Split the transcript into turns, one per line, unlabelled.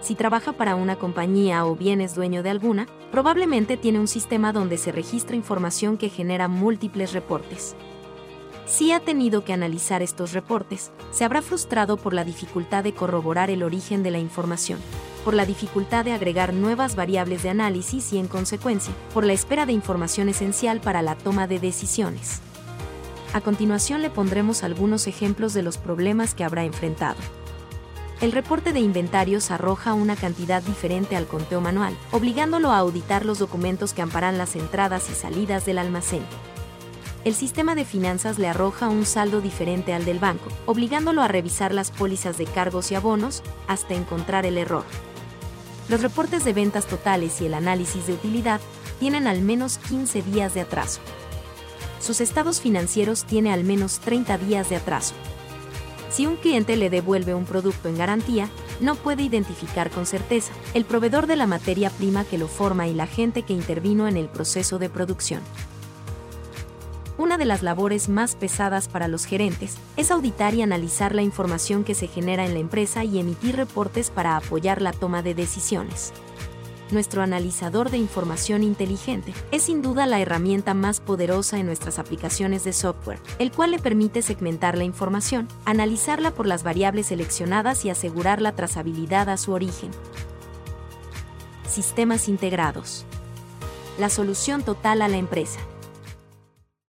Si trabaja para una compañía o bien es dueño de alguna, probablemente tiene un sistema donde se registra información que genera múltiples reportes. Si ha tenido que analizar estos reportes, se habrá frustrado por la dificultad de corroborar el origen de la información, por la dificultad de agregar nuevas variables de análisis y, en consecuencia, por la espera de información esencial para la toma de decisiones. A continuación le pondremos algunos ejemplos de los problemas que habrá enfrentado. El reporte de inventarios arroja una cantidad diferente al conteo manual, obligándolo a auditar los documentos que amparan las entradas y salidas del almacén. El sistema de finanzas le arroja un saldo diferente al del banco, obligándolo a revisar las pólizas de cargos y abonos hasta encontrar el error. Los reportes de ventas totales y el análisis de utilidad tienen al menos 15 días de atraso. Sus estados financieros tienen al menos 30 días de atraso. Si un cliente le devuelve un producto en garantía, no puede identificar con certeza el proveedor de la materia prima que lo forma y la gente que intervino en el proceso de producción. Una de las labores más pesadas para los gerentes es auditar y analizar la información que se genera en la empresa y emitir reportes para apoyar la toma de decisiones. Nuestro analizador de información inteligente es sin duda la herramienta más poderosa en nuestras aplicaciones de software, el cual le permite segmentar la información, analizarla por las variables seleccionadas y asegurar la trazabilidad a su origen. Sistemas integrados. La solución total a la empresa.